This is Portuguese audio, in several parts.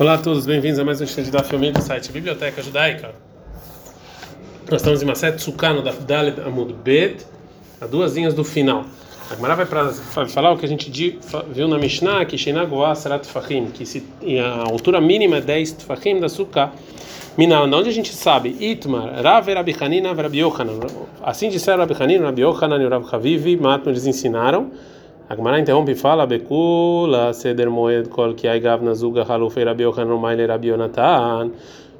Olá a todos, bem-vindos a mais um estudo da família do site Biblioteca Judaica. Nós estamos em Maset Tsukano da Dalet Amud Bet, a duas linhas do final. A Gemara vai para falar o que a gente viu na Mishnah, que Sheinagoa Sarat Fahim, que se, a altura mínima é 10 Tfahim da Sukkah. Mina, onde a gente sabe? Itmar, Rav Rabi Hanina, Rabi Yochanan. Assim disseram Rabi Hanina, Rabi e Rabi Havivi, Matno, eles ensinaram. A Gemara interrompe e fala: Bekula, Seder Moed, Kol Kiai Gav Nazuga, Halufei Rabi Yochanan, Maile Rabi.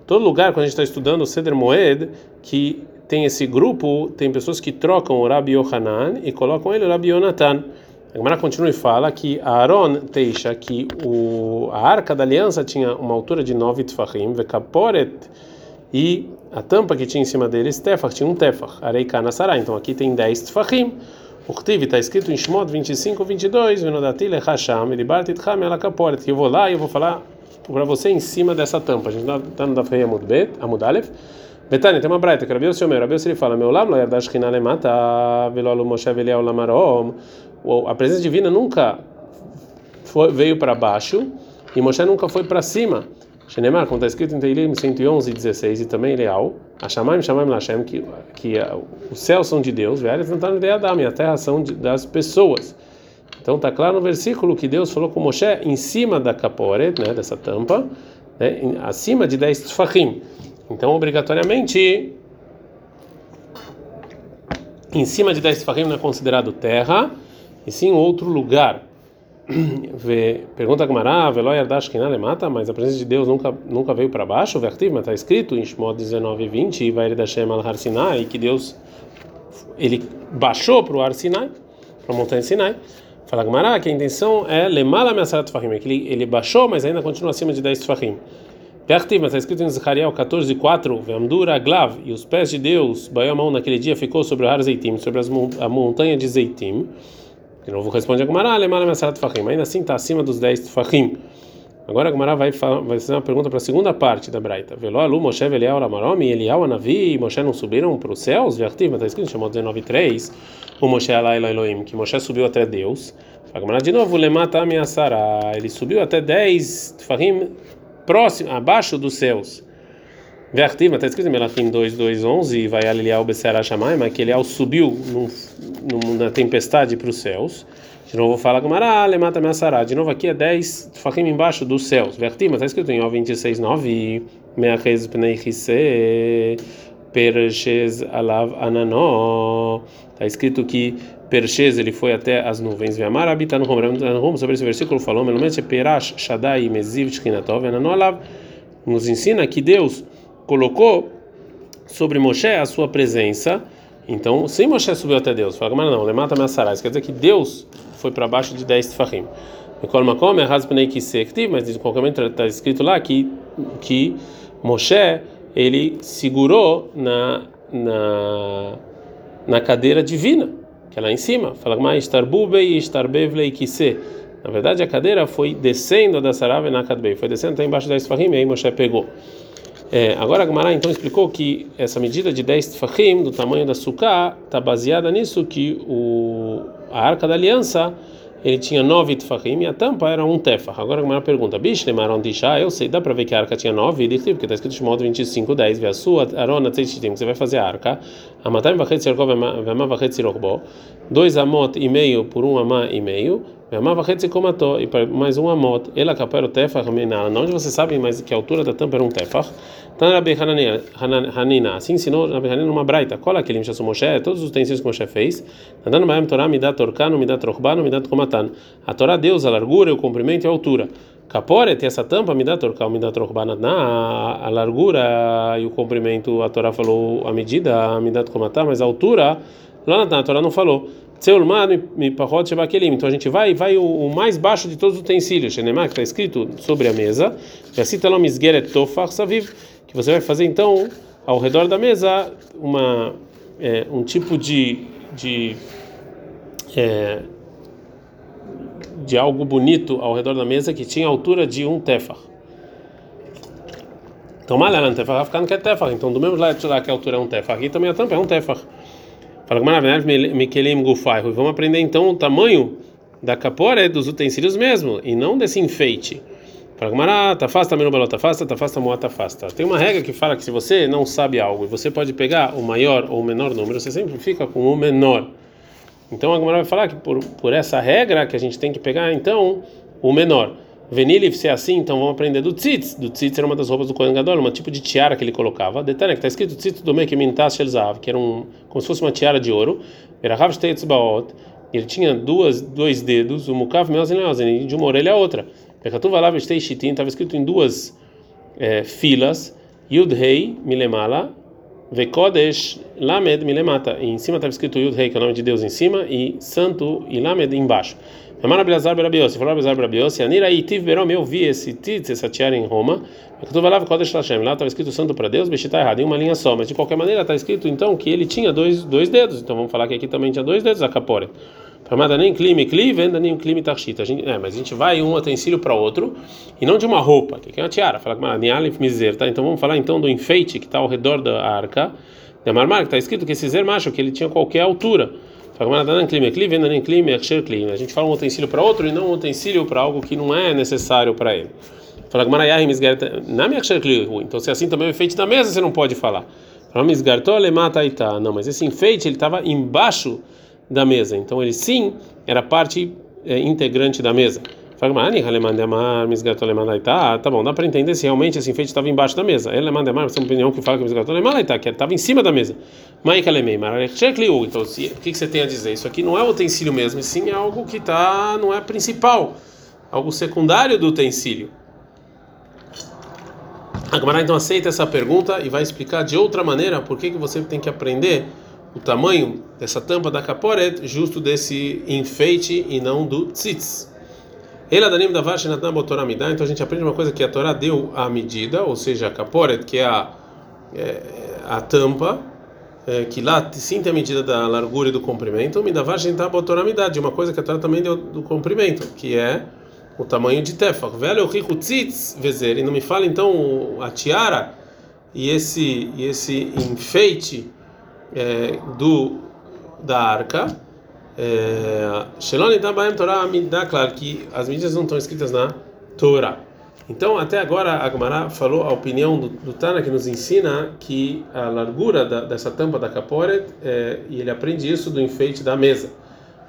Todo lugar, quando a gente está estudando o Seder Moed, que tem esse grupo, tem pessoas que trocam o Rabi Yohanan e colocam ele o Rabi Yonatan. A Gemara continua e fala que Aaron deixa que o, a arca da aliança tinha uma altura de 9 tfachim, vekaporet, e a tampa que tinha em cima dele, tefach, tinha um tefach, areika nasará. Então aqui tem 10 tfachim. O Ktiv está escrito em Shmot 25, 22, Venodatil Hasham, Elibartit Ham Elakaporet, que eu vou lá e eu vou falar para você em cima dessa tampa. A gente está no Dafrei Amud Bet, Amud. Betânia, tem uma braita, que Rabiel Shomer, Rabiel ele fala, meu lam, lo yardash china lemata, velolo Moshe lamarom. A presença divina nunca foi, veio para baixo e Moshe nunca foi para cima. Shenemar, como está escrito em Teilim 111, 16, e também Leal, a Shamaim, Shamaim Lashem, que, que os céus são de Deus, não estão de e a terra são de, das pessoas. Então está claro no versículo que Deus falou com Moshe em cima da capore, né, dessa tampa, né, acima de 10 tfachim. Então, obrigatoriamente, em cima de 10 tfachim não é considerado terra, e sim outro lugar. Pergunta a Gamara, Veloy Ardash mata, mas a presença de Deus nunca nunca veio para baixo, vertivo, mas está escrito em Shmod 19 20, e vai ele da Shem al Har que Deus ele baixou para o Har Sinai, para a montanha Sinai. Fala Gamara que a intenção é lemala me'asarat tfahim, que ele, ele baixou, mas ainda continua acima de 10 tfahim. Vertivo, mas está escrito em Zechariah 14 4, Ve'amdura Glav, e os pés de Deus, Baião mão naquele dia ficou sobre o Har Zeitim, sobre as, a montanha de Zeitim. De novo responde a Gemara, Lemala Mesarat Fahim. Ainda assim está acima dos 10 Fahim. Agora a Gemara vai, vai fazer uma pergunta para a segunda parte da Braita. Veló Alu, Moshe, Eliel, Ramarom, e Eliel, Anavi e Moshe não subiram para os céus? Vertiv, está escrito, chamou 19.3, o Moshe Alá Elohim, que Moshe subiu até Deus. A Gemara de novo, Lemata Ameaçará, ele subiu até 10 Fahim próximo, abaixo dos céus. Vertiv, está escrito em Melachim 2, 2, 11, vai Eliel Becerá mas que Eliel subiu num, num, na tempestade para os céus. De novo fala Gamara, mata Meassará. De novo aqui é 10 faquim embaixo dos céus. Vertima, está escrito em O 26, 9. Meachez pnei chise, perchez alav ananó. Está escrito que Perchez ele foi até as nuvens. Veamar habita no rumo. Sobre esse versículo falou, menos perash shadai meziv tchinatov ananó alav. Nos ensina que Deus colocou sobre Moshe a sua presença. Então, sem Moshe subiu até Deus, fala, mas não, lemata Massarais, quer dizer que Deus foi para baixo de 10 tefahim. Mas de qualquer maneira está escrito lá que, que Moshe ele segurou na, na, na cadeira divina, que é lá em cima. Fala mais Tarbubei e Kise. Na verdade, a cadeira foi descendo da Sarave na foi descendo até embaixo da Esfahim e aí Moshe pegou. É, agora a Gemara então explicou que essa medida de 10 tfachim, do tamanho da sukkah, está baseada nisso que o, a arca da aliança ele tinha 9 tfachim e a tampa era um tefach. Agora a Gemara pergunta, bicho, lemaram deixar? Eu sei, dá para ver que a arca tinha 9, porque está escrito modo 25, 10, vê a sua, arona, que você vai fazer a arca, a vachet serkov, vema vachet sirokbo, dois amot e meio por um amá e meio, vema vachet sikomato, e mais um amot, ela capera o tefach, onde você sabe mais que a altura da tampa era um tefach, Tan Rabi Hanina, assim ensinou Rabi Hanina numa braita. Cola que ele Moshe, todos os utensílios que Moshe fez. Nadando Maem Torá, Midat Orkano, Midat Rochbano, Midat Komatan. A Torá Deus, a largura, o comprimento e a altura. Capore tem essa tampa, Midat Orkano, Midat Rochbano, a largura e o comprimento, a Torá falou a medida, Midat Komatan, mas a altura, lá na Torá não falou. Então a gente vai vai o, o, mais baixo de todos os utensílios, que está escrito sobre a mesa, que você vai fazer então ao redor da mesa uma é, um tipo de de, é, de algo bonito ao redor da mesa que tinha a altura de um tefar. Então, malha, tefar vai no que é tefar. Então, do mesmo lado que a altura é um tefar, aqui também a tampa é um tefar. Gufai. Vamos aprender então o tamanho da capora dos utensílios mesmo, e não desse enfeite. Fala Gamara, tafasta menubeló tafasta, tafasta moa tafasta. Tem uma regra que fala que se você não sabe algo e você pode pegar o maior ou o menor número, você sempre fica com o menor. Então a Gamara vai falar que por, por essa regra que a gente tem que pegar então o menor. Venilif, se é assim, então vamos aprender do tzitz. Do tzitz era uma das roupas do Kohen Gadol, um tipo de tiara que ele colocava. Detalhe que está escrito tzitz do que mintas shelzav, que era um, como se fosse uma tiara de ouro. Era rav baot. Ele tinha duas, dois dedos, o mukav meozen leozen, de uma orelha a outra. Pekatuv alav shtei shitin, estava escrito em duas é, filas. Yud rei milemala, vekodesh lamed milemata. E em cima estava escrito Yud rei, que é o nome de Deus em cima, e santo e lamed embaixo. Amar Abelazar Berabiossi, falou Abelazar Berabiossi, Anira Itiv Berom, eu vi esse titz, essa tiara em Roma, vai lá Kodesh Lashem, lá estava escrito santo para Deus, Bechita errado, em uma linha só, mas de qualquer maneira está escrito então que ele tinha dois, dois dedos, então vamos falar que aqui também tinha dois dedos, a capore. Chamada nem clime, cli, venda nem clime tarchita. É, mas a gente vai um utensílio para outro, e não de uma roupa, que é uma tiara, fala que Nialif Miser, tá? Então vamos falar então do enfeite que está ao redor da arca, da marmar, que está escrito que esse zer macho, que ele tinha qualquer altura. A gente fala um utensílio para outro e não um utensílio para algo que não é necessário para ele. Fala Então, se é assim também o enfeite da mesa você não pode falar. Não, mas esse enfeite ele estava embaixo da mesa. Então, ele sim era parte é, integrante da mesa. Tá, tá bom, dá para entender se realmente esse enfeite estava embaixo da mesa. Ele manda mais uma opinião que fala que que estava em cima da mesa. Então, se, o que, você tem a dizer? Isso aqui não é utensílio mesmo, sim é algo que tá, não é principal, algo secundário do utensílio. A Gamara então aceita essa pergunta e vai explicar de outra maneira por que, que você tem que aprender o tamanho dessa tampa da caporet justo desse enfeite e não do tzitz. Ela danim da vashenatna botorá midá. Então a gente aprende uma coisa que a Torá deu a medida, ou seja, a kaporet, que é a, é, a tampa, é, que lá sim tem a medida da largura e do comprimento. Me dá vashenatna botorá midá, de uma coisa que a Torá também deu do comprimento, que é o tamanho de tefach. Velho rico tzitz vezer. E não me fala então a tiara e esse e esse enfeite é, do da arca Torah claro que as medidas não estão escritas na Torá. Então, até agora, a Gemara falou a opinião do, do, Tana que nos ensina que a largura da, dessa tampa da caporet, é, e ele aprende isso do enfeite da mesa.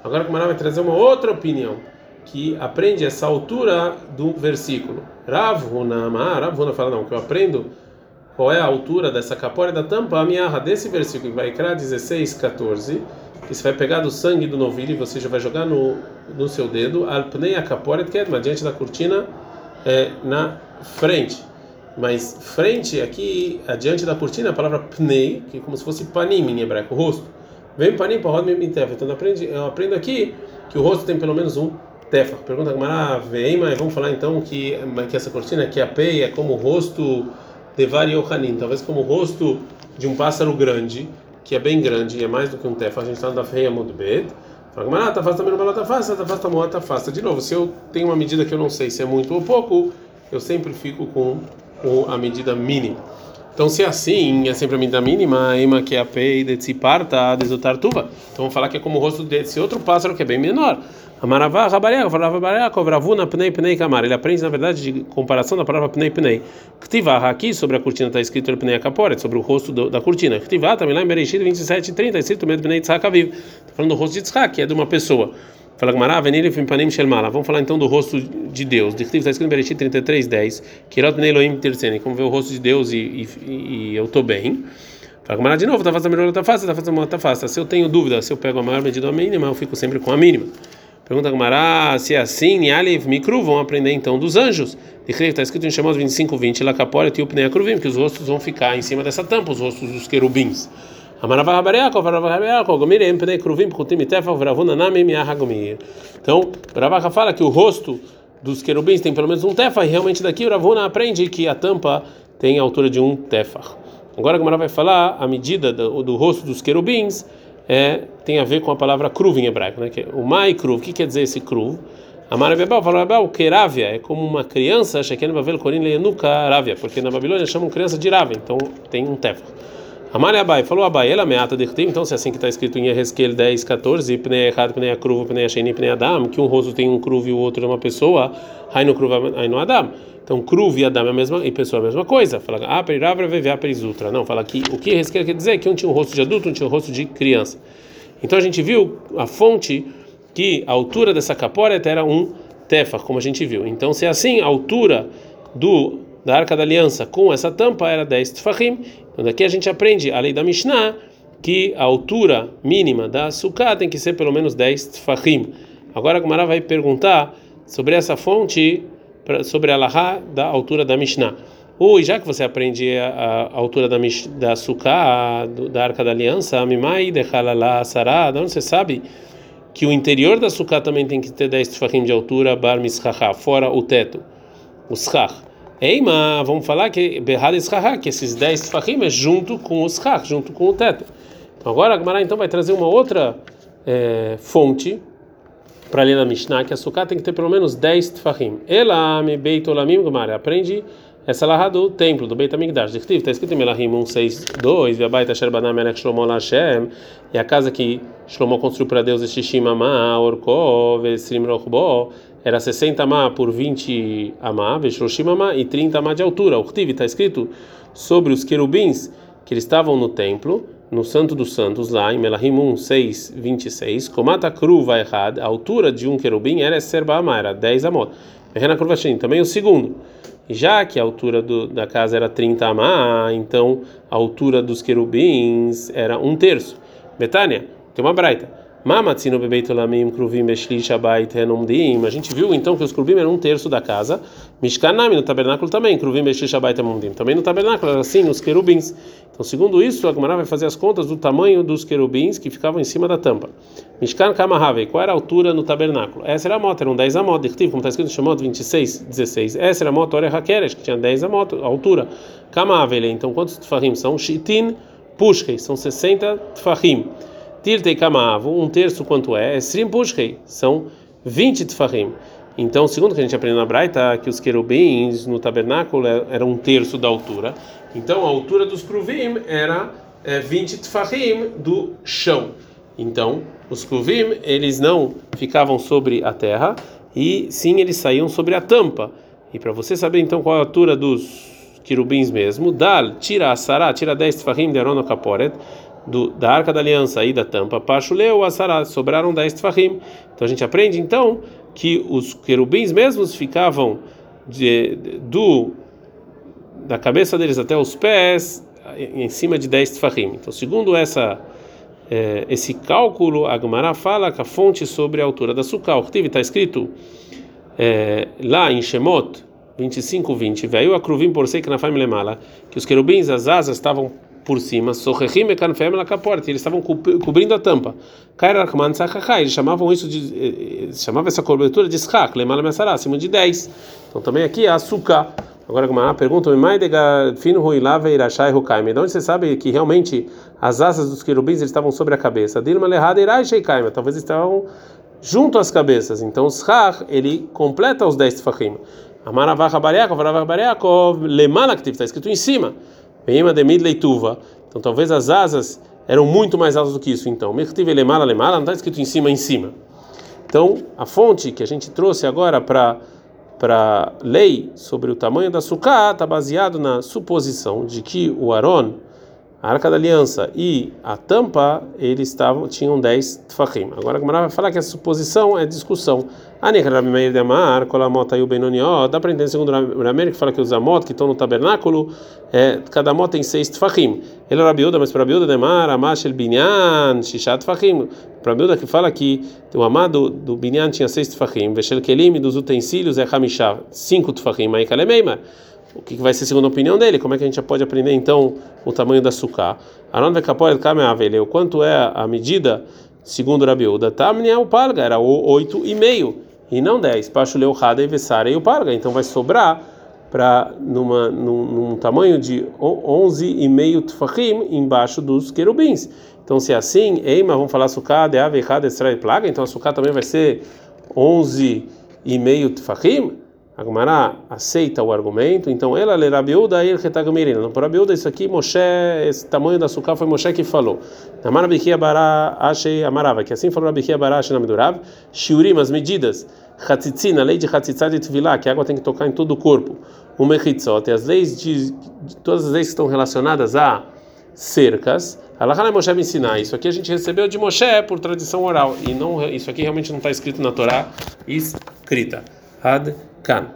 Agora, a Gemara vai trazer uma outra opinião, que aprende essa altura do versículo. Rav Huna, Rav Huna fala, não, que eu aprendo qual é a altura dessa caporet da tampa, a minha desse versículo, vai criar 16, 14 que você vai pegar do sangue do novilho e você já vai jogar no, no seu dedo, alpnei a caporet kedma, diante da cortina é, na frente. Mas frente aqui, adiante da cortina, a palavra pnei, que é como se fosse panim em hebraico, rosto. Vem panim para rodme mitef. Então eu aprendo, eu aprendo aqui que o rosto tem pelo menos um tefa. Pergunta a vem, mas vamos falar então que, que essa cortina aqui, a pei, é como o rosto de Vari Yohanin, talvez como o rosto de um pássaro grande que é bem grande e é mais do que um tefa, a gente está da feia muito bem. Fala, ah, tá fácil também não tá fácil, tá fácil, tá tá fácil. De novo, se eu tenho uma medida que eu não sei se é muito ou pouco, eu sempre fico com, a medida mínima. Então, se é assim, é sempre a medida mínima, ima que é a pei de tziparta, de tuva. Então, vamos falar que é como o rosto desse outro pássaro que é bem menor. Amaravá, Rabareca, Rabareca, Ravuna, Pnei, Pnei, Kamar. Ele aprende, na verdade, de comparação da palavra Pnei, Pnei. Ktivá, aqui sobre a cortina está escrito Pnei Akaporet, sobre o rosto do, da cortina. Ktivá, também lá em Bereshit 27 e 30, escrito Med Pnei Tzhak Aviv. Está falando do rosto de Tzhak, que é de uma pessoa. Fala Gmará, Venir Fimpanim Shelmala. Vamos falar então do rosto de Deus. De está escrito em Bereshit 33, 10. Kirot Pnei Elohim Tersene. Como ver o rosto de Deus e, e, e eu estou bem. Fala Gmará de novo, tá fazendo melhor, tá fácil, tá fazendo tá fácil. Se eu tenho dúvida, se eu pego a maior medida ou a mínima, eu fico sempre com a mínima. Pergunta Gamara, se é assim, Nialev Mikru, vão aprender então dos anjos. Está escrito em Shemos 25, 20, Lacaporet e o Pnei Kruvim, que os rostos vão ficar em cima dessa tampa, os rostos dos querubins. Então, Ravaha fala que o rosto dos querubins tem pelo menos um tefah, e realmente daqui o Ravuna aprende que a tampa tem a altura de um tefah. Agora a Gamara vai falar a medida do, do rosto dos querubins é, tem a ver com a palavra cruv em hebraico, né? Que é o mai cruv, o que quer dizer esse cruv? Amar Bebel, falou Bebel, keravia é como uma criança, Sheken Bavel Korin Lenuka Ravia, porque na Babilônia chamam criança de Ravia, então tem um tefa. Amale Abai, falou Abai, ela meata de então se é assim que está escrito em Ezequiel 10, 14, pnei errado, pnei cruvo, pnei sheni, pnei adam, que um rosto tem um cruvo e o outro é uma pessoa, cruvo, aí no adam. Então, cruvo e adam é a mesma, e pessoa é a mesma coisa. Fala, ah, peravra vevea perizutra. Não, fala que o que Ezequiel quer dizer é que um tinha um rosto de adulto, um tinha um rosto de criança. Então a gente viu a fonte que a altura dessa caporet era um tefa, como a gente viu. Então, se é assim, a altura do da Arca da Aliança com essa tampa era 10 tfahim. Então daqui a gente aprende a lei da Mishnah que a altura mínima da sukkah tem que ser pelo menos 10 tfahim. Agora a Gumara vai perguntar sobre essa fonte, sobre a lahá da altura da Mishnah. Ou já que você aprende a, a altura da, da sukkah, da Arca da Aliança, Mimai de Halala Sarah, onde você sabe que o interior da sukkah também tem que ter 10 tfahim de altura, bar mischacha, fora o teto, o schach. Eima, vamos falar que Behad Ishahá, que esses 10 Tfahim é junto com os Schach, junto com o teto. Então agora a Gemara então vai trazer uma outra é, fonte para ler na Mishnah, que a Sukkah tem que ter pelo menos 10 Tfahim. Ela me Beit Olamim, Gemara, aprende essa lá do templo, do Beit HaMikdash. Está escrito em Melahim 162, Ve'abaita Sherbanam Melech Shlomo Lashem, e a casa que Shlomo construiu para Deus, Shishimama, Orkov, Esrim Rochbo, era 60 amá por 20 amá, Veshroshim amá, e 30 amá de altura. O está escrito sobre os querubins que eles estavam no templo, no Santo dos Santos, lá em Melahim 1, 6, 26. Komata Kruva errad, a altura de um querubim era Serba era 10 amot. Rena Kurvashin, também o segundo. Já que a altura do, da casa era 30 amá, então a altura dos querubins era um terço. Betânia, tem uma braita. Mamatzino bebeitolamim kruvim beshlish abait renumdim. A gente viu então que os kruvim eram um terço da casa. Mishkanami no tabernáculo também, kruvim beshlish abait renumdim. Também no tabernáculo era assim, os querubins. Então, segundo isso, a Gemara vai fazer as contas do tamanho dos querubins que ficavam em cima da tampa. Mishkan kamahave, qual era a altura no tabernáculo? Essa era a moto, eram 10 amot. Como está escrito Shemot 26, 16. Essa era a moto, Ore Hakeresh, que tinha 10 amot, a altura. Kamahave, então quantos tfahim são? Shitin pushkei, são 60 tfahim. Tirtei Kamavu, um terço quanto é? Esrim Pushkei, são 20 Tfahim. Então, segundo que a gente aprende na Braita, que os querubins no tabernáculo é, eram um terço da altura. Então, a altura dos Kruvim era é, 20 Tfahim do chão. Então, os Kruvim, eles não ficavam sobre a terra, e sim eles saíam sobre a tampa. E para você saber então qual é a altura dos querubins mesmo, Dal, tira a Sará, tira 10 Tfahim de Arono Kaporet, do, da arca da aliança e da tampa, Pachuleu, Asará, sobraram 10 tfahim. Então a gente aprende então que os querubins mesmos ficavam de, do da cabeça deles até os pés em cima de 10 tfahim. Então, segundo essa é, esse cálculo, a Gemara fala que a fonte sobre a altura da sukkah, o está escrito é, lá em Shemot 25, 20, veio a cruvim por sei que na família mala, que os querubins, as asas estavam por cima, Sohechim e Kanfem Lakaporte, eles estavam cobrindo a tampa. Kairakman Sakachai, eles chamavam isso de. Eh, eh, chamava essa cobertura de Schach, Lemala Messará, acima de 10. Então também aqui é açúcar. Agora uma pergunta, de onde você sabe que realmente as asas dos querubins estavam sobre a cabeça? Dilma sheikaima, talvez estavam junto às cabeças. Então o Schach, ele completa os 10 tfachim. Amaravach Bariakov, Amaravach Bariakov, Lemala que está escrito em cima. Beima de leituva. Então talvez as asas eram muito mais altas do que isso. Então, Mertive lemala lemala não está escrito em cima em cima. Então a fonte que a gente trouxe agora para para lei sobre o tamanho da sucá está baseado na suposição de que o Aron a Arca da Aliança e a tampa, eles estavam, tinham 10 tfachim. Agora a Gemara vai falar que essa suposição é discussão. Dá para entender segundo o Rameir que fala que os amot que estão no tabernáculo, é, cada amot tem 6 tfachim. Ele é Rabiuda, mas para Rabiuda demar, amash el binyan, shishat tfachim. Para Rabiuda que fala que o amado do binyan tinha 6 tfachim, veshel kelim dos utensílios é hamishah, 5 tfachim, aí kalemeimar o que vai ser segundo a opinião dele? Como é que a gente já pode aprender então o tamanho da suká? Aron vekapoel kameaveleu. Quanto é a medida segundo Rabiuda? Tamni é o palga, era oito e meio e não 10. Pachuleu rada e vessara e o palga. Então vai sobrar para numa num, num, tamanho de 11 e meio embaixo dos querubins. Então se é assim, eima, vamos falar suká de ave rada extrai plaga, então a suká também vai ser 11 e meio? A Gemara aceita o argumento, então ela lê Rabiuda e Retagmirina. Não, para Rabiuda, isso aqui, Moshe, esse tamanho da açúcar foi Moshe que falou. Namara Bikia Bará achei amarava, que assim falou Rabikia Bará achei Namidurav, Shiurim, as medidas, Hatzitzin, a lei de Hatzitzá de Tvilá, que a água tem que tocar em todo o corpo. O Mechitzot, as leis de, todas as leis que estão relacionadas a cercas. Allah Moshe me ensinar. Isso aqui a gente recebeu de Moshe por tradição oral. E não, isso aqui realmente não está escrito na Torá escrita. Had כאן.